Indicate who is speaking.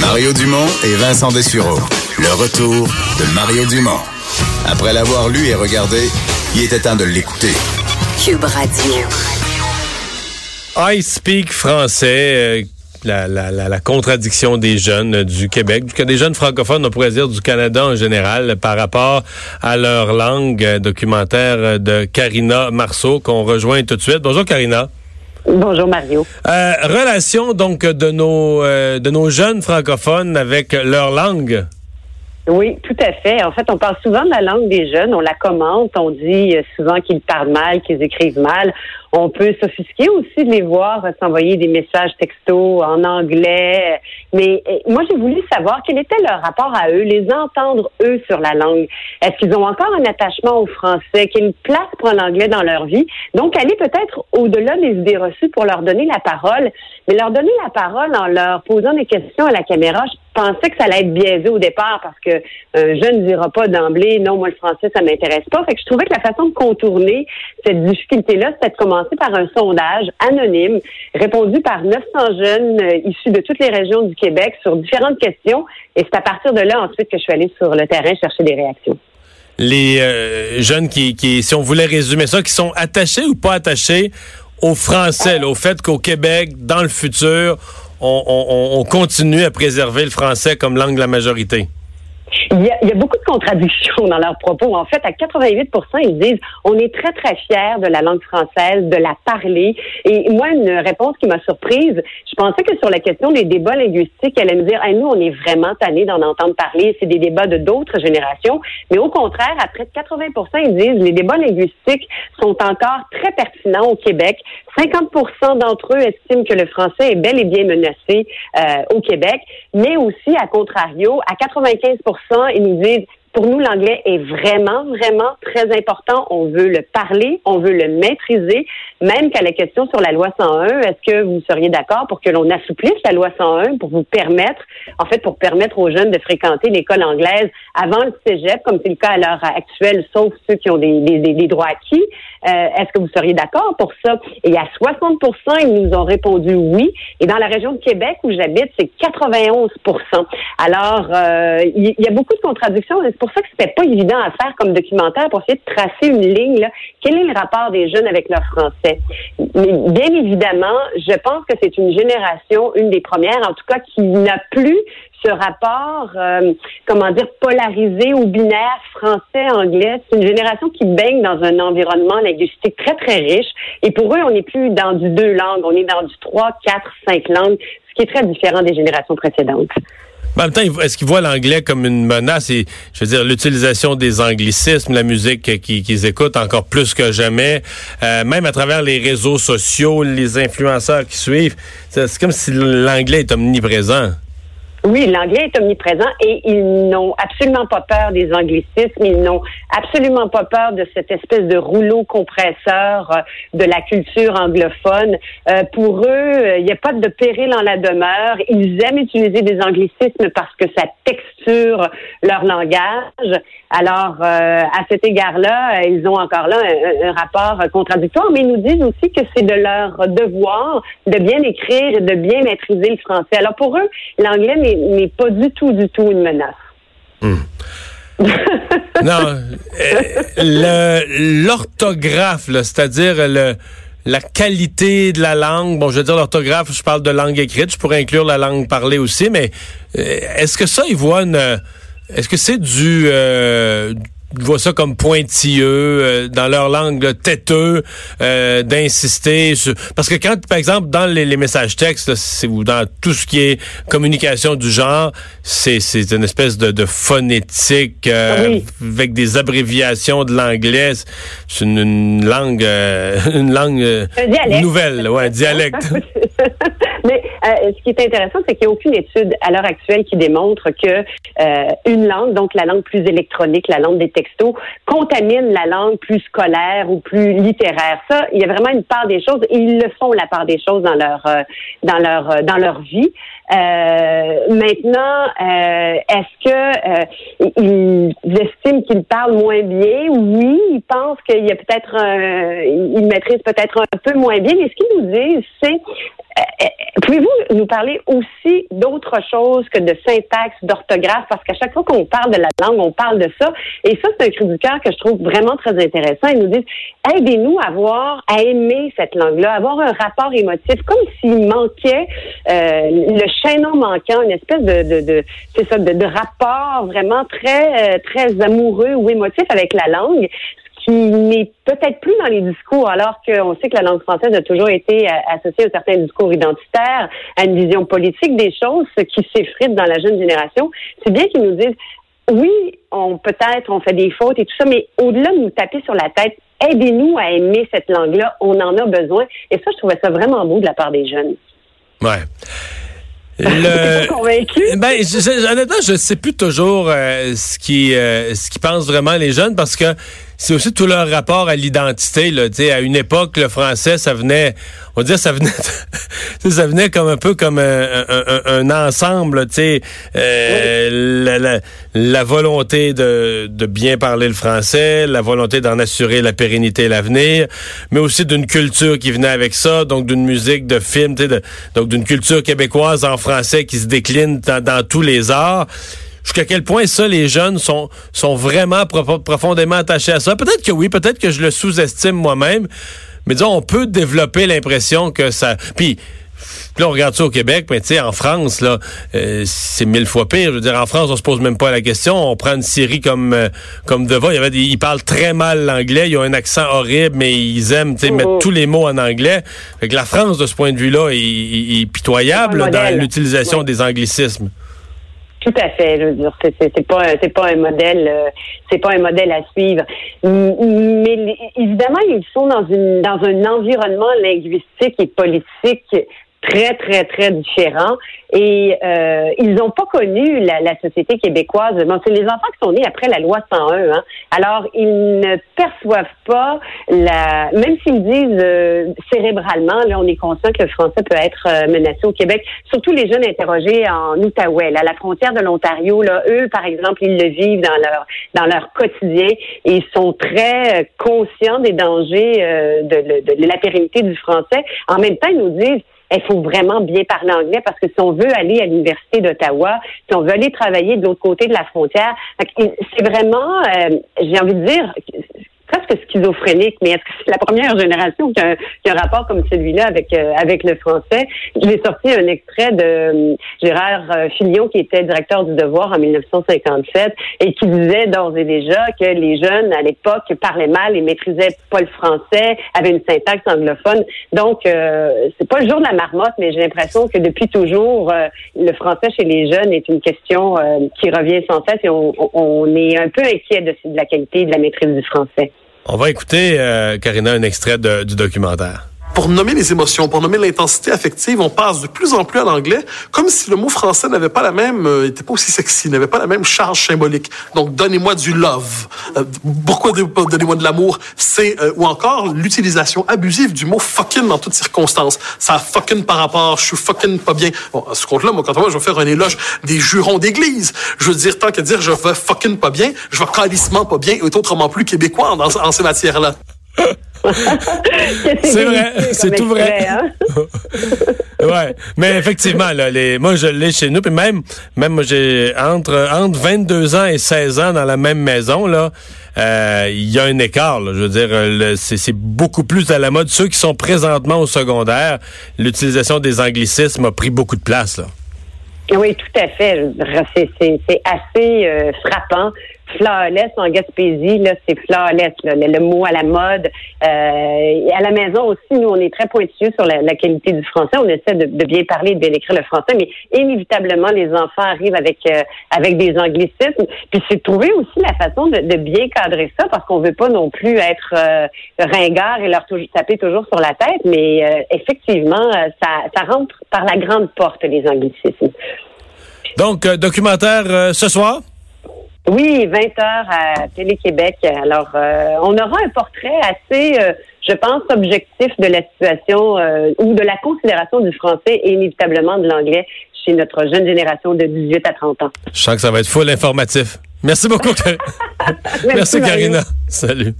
Speaker 1: Mario Dumont et Vincent Dessureau. Le retour de Mario Dumont. Après l'avoir lu et regardé, il était temps de l'écouter.
Speaker 2: Cube Radio.
Speaker 3: I speak français. euh, la, la, la, la contradiction des jeunes du Québec, que des jeunes francophones, on pourrait dire du Canada en général, par rapport à leur langue, documentaire de Karina Marceau, qu'on rejoint tout de suite. Bonjour Karina.
Speaker 4: Bonjour Mario.
Speaker 3: Euh, relation donc de nos euh, de nos jeunes francophones avec leur langue.
Speaker 4: Oui, tout à fait. En fait, on parle souvent de la langue des jeunes, on la commente, on dit euh, souvent qu'ils parlent mal, qu'ils écrivent mal. On peut s'offusquer aussi de les voir euh, s'envoyer des messages textos en anglais. Mais euh, moi, j'ai voulu savoir quel était leur rapport à eux, les entendre eux sur la langue. Est-ce qu'ils ont encore un attachement au français? Quelle place prend l'anglais dans leur vie? Donc, aller peut-être au-delà des idées reçues pour leur donner la parole, mais leur donner la parole en leur posant des questions à la caméra. Pensais que ça allait être biaisé au départ parce que un jeune ne dira pas d'emblée non moi le français ça m'intéresse pas. Fait que je trouvais que la façon de contourner cette difficulté là c'était de commencer par un sondage anonyme répondu par 900 jeunes euh, issus de toutes les régions du Québec sur différentes questions et c'est à partir de là ensuite que je suis allée sur le terrain chercher des réactions.
Speaker 3: Les euh, jeunes qui, si on voulait résumer ça, qui sont attachés ou pas attachés au français, au fait qu'au Québec, dans le futur, on, on, on continue à préserver le français comme langue de la majorité.
Speaker 4: Il y, a, il y, a, beaucoup de contradictions dans leurs propos. En fait, à 88 ils disent on est très, très fiers de la langue française, de la parler. Et moi, une réponse qui m'a surprise, je pensais que sur la question des débats linguistiques, elle allait me dire hey, nous, on est vraiment tannés d'en entendre parler. C'est des débats de d'autres générations. Mais au contraire, à près de 80 ils disent les débats linguistiques sont encore très pertinents au Québec. 50% d'entre eux estiment que le français est bel et bien menacé euh, au Québec, mais aussi, à contrario, à 95 ils nous pour nous, l'anglais est vraiment, vraiment très important. On veut le parler, on veut le maîtriser, même qu'à la question sur la loi 101, est-ce que vous seriez d'accord pour que l'on assouplisse la loi 101 pour vous permettre, en fait, pour permettre aux jeunes de fréquenter l'école anglaise avant le cégep, comme c'est le cas à l'heure actuelle, sauf ceux qui ont des, des, des droits acquis? Euh, est-ce que vous seriez d'accord pour ça? Et à 60 ils nous ont répondu oui. Et dans la région de Québec où j'habite, c'est 91 Alors, euh, il y, a beaucoup de contradictions. C'est pour ça que c'était pas évident à faire comme documentaire pour essayer de tracer une ligne. Quel est le rapport des jeunes avec leur français? Bien évidemment, je pense que c'est une génération, une des premières en tout cas, qui n'a plus ce rapport, euh, comment dire, polarisé ou binaire français-anglais. C'est une génération qui baigne dans un environnement linguistique très, très riche. Et pour eux, on n'est plus dans du deux langues, on est dans du trois, quatre, cinq langues, ce qui est très différent des générations précédentes.
Speaker 3: Mais en même temps, est-ce qu'ils voient l'anglais comme une menace et, je veux dire, l'utilisation des anglicismes, la musique qu'ils écoutent encore plus que jamais, euh, même à travers les réseaux sociaux, les influenceurs qui suivent, c'est comme si l'anglais est omniprésent.
Speaker 4: Oui, l'anglais est omniprésent et ils n'ont absolument pas peur des anglicismes, ils n'ont absolument pas peur de cette espèce de rouleau compresseur euh, de la culture anglophone. Euh, pour eux, il n'y a pas de péril en la demeure. Ils aiment utiliser des anglicismes parce que ça texture leur langage. Alors, euh, à cet égard-là, ils ont encore là un, un, rapport contradictoire, mais ils nous disent aussi que c'est de leur devoir de bien écrire et de bien maîtriser le français. Alors, pour eux, l'anglais n'est n'est pas du tout, du tout une menace.
Speaker 3: Hum. non, l'orthographe, c'est-à-dire le la qualité de la langue. Bon, je veux dire l'orthographe, je parle de langue écrite, je pourrais inclure la langue parlée aussi, mais est-ce que ça, ils voient une... Est-ce que c'est du... Euh, voient ça comme pointilleux euh, dans leur langue là, têteux euh, d'insister sur... parce que quand par exemple dans les, les messages textes c'est ou dans tout ce qui est communication du genre c'est c'est une espèce de, de phonétique euh, oui. avec des abréviations de l'anglais. C'est une, une, langue une langue nouvelle ouais un dialecte.
Speaker 4: Mais ce qui est intéressant c'est qu'il n'y a aucune étude à l'heure actuelle qui démontre que une langue donc la langue plus électronique la langue des textos contaminent la langue plus scolaire ou plus littéraire. Ça, il y a vraiment une part des choses et ils le font la part des choses dans leur dans leur dans leur vie. maintenant, est-ce que ils estiment qu'ils parlent moins bien? Oui, ils pensent qu'il y a peut-être ils maîtrisent peut-être un peu moins bien. Mais ce qu'ils nous disent, c'est euh, euh, pouvez-vous nous parler aussi d'autre chose que de syntaxe, d'orthographe? Parce qu'à chaque fois qu'on parle de la langue, on parle de ça. Et ça, c'est un cri du cœur que je trouve vraiment très intéressant. Ils nous disent, aidez-nous à voir, à aimer cette langue-là, avoir un rapport émotif, comme s'il manquait euh, le chaînon manquant, une espèce de, de, de c'est ça, de, de, rapport vraiment très, très amoureux ou émotif avec la langue qui n'est peut-être plus dans les discours, alors qu'on sait que la langue française a toujours été euh, associée à certains discours identitaires, à une vision politique des choses, ce qui s'effrite dans la jeune génération. C'est bien qu'ils nous disent, oui, on peut-être on fait des fautes et tout ça, mais au-delà de nous taper sur la tête, aidez-nous à aimer cette langue-là. On en a besoin. Et ça, je trouvais ça vraiment beau de la part des jeunes.
Speaker 3: Ouais.
Speaker 4: Le... convaincu?
Speaker 3: Ben, je, honnêtement, je sais plus toujours euh, ce qui euh, ce qui pensent vraiment les jeunes parce que c'est aussi tout leur rapport à l'identité. Là, à une époque, le français, ça venait, on va dire, ça venait, ça venait comme un peu comme un, un, ensemble. Tu euh, la, la, volonté de, de bien parler le français, la volonté d'en assurer la pérennité et l'avenir, mais aussi d'une culture qui venait avec ça, donc d'une musique, de film, de, donc d'une culture québécoise en français qui se décline dans, dans tous les arts jusqu'à quel point ça, les jeunes sont, sont vraiment profondément attachés à ça. Peut-être que oui, peut-être que je le sous-estime moi-même, mais disons, on peut développer l'impression que ça... Puis, là, on regarde ça au Québec, mais tu sais, en France, là, euh, c'est mille fois pire. Je veux dire, en France, on se pose même pas la question. On prend une série comme euh, comme Deva. Il y avait des, ils parlent très mal l'anglais. Ils ont un accent horrible, mais ils aiment, tu sais, mettre oh. tous les mots en anglais. Fait que la France, de ce point de vue-là, est, pitoyable dans l'utilisation des anglicismes.
Speaker 4: Tout à fait. Je veux dire, c'est pas c'est pas un modèle euh, c'est pas un modèle à suivre. Mais évidemment, ils sont dans une dans un environnement linguistique et politique très, très, très différents. Et euh, ils n'ont pas connu la, la, société québécoise. Bon, c'est les enfants qui sont nés après la loi 101. Hein. Alors, ils ne perçoivent pas la... Même s'ils disent euh, cérébralement, là, on est conscient que le français peut être euh, menacé au Québec. Surtout les jeunes interrogés en Outaouais, à la frontière de l'Ontario. Là, eux, par exemple, ils le vivent dans leur dans leur quotidien et ils sont très conscients des dangers de, de la pérennité du français. En même temps, ils nous disent il faut vraiment bien parler anglais parce que si on veut aller à l'université d'Ottawa, si on veut aller travailler de l'autre côté de la frontière, c'est vraiment, euh, j'ai envie de dire, presque schizophrénique, mais est-ce que c'est la première génération qui a, un, rapport comme celui-là avec euh, avec le français? J'ai sorti un extrait de euh, Gérard euh, Filion, qui était directeur du Devoir en 1957, et qui disait d'ores et déjà que les jeunes, à l'époque, parlaient mal et maîtrisaient pas le français, avaient une syntaxe anglophone. Donc, c'est pas le jour de la marmotte, mais j'ai l'impression que depuis toujours, le français chez les jeunes est une question qui revient sans cesse et on, on est un peu inquiet de, de la qualité de la maîtrise du français.
Speaker 3: On va écouter, euh, Karina, un extrait du documentaire
Speaker 5: pour nommer les émotions, pour nommer l'intensité affective, on passe de plus en plus à l'anglais, comme si le mot français n'avait pas la même, euh, était pas aussi sexy, n'avait pas la même charge symbolique. Donc, donnez-moi du love. Euh, pourquoi donnez-moi de l'amour? C'est, euh, ou encore l'utilisation abusive du mot fucking dans toutes circonstances. Ça fucking par rapport, je suis fucking pas bien. Bon, à ce compte-là, moi, quand moi, je vais faire un éloge des jurons d'église, je veux dire, tant qu'à dire je vais fucking pas bien, je vais calissement pas bien, et autrement plus québécois en, en ces matières-là.
Speaker 3: c'est vrai, c'est tout vrai. Hein? ouais, mais effectivement, là, les, moi je l'ai chez nous, puis même, même moi j'ai entre entre 22 ans et 16 ans dans la même maison là, euh, il y a un écart. Là, je veux dire, c'est beaucoup plus à la mode. Ceux qui sont présentement au secondaire, l'utilisation des anglicismes a pris beaucoup de place là.
Speaker 4: Oui, tout à fait. C'est assez euh, frappant flawless en Gaspésie, là, c'est flawless, là, le, mot à la mode. Euh, à la maison aussi, nous, on est très pointilleux sur la, qualité du français. On essaie de, bien parler, de bien écrire le français, mais inévitablement, les enfants arrivent avec euh, avec des anglicismes. Puis c'est trouver aussi la façon de, bien cadrer ça, parce qu'on veut pas non plus être euh, ringard et leur taper toujours sur la tête, mais euh, effectivement, ça, ça rentre par la grande porte, les anglicismes.
Speaker 3: Donc, documentaire ce soir?
Speaker 4: Oui, 20 heures à Télé-Québec. Alors, euh, on aura un portrait assez, euh, je pense, objectif de la situation euh, ou de la considération du français et inévitablement de l'anglais chez notre jeune génération de 18 à 30 ans.
Speaker 3: Je sens que ça va être full informatif. Merci beaucoup. Merci, Merci Karina. Salut.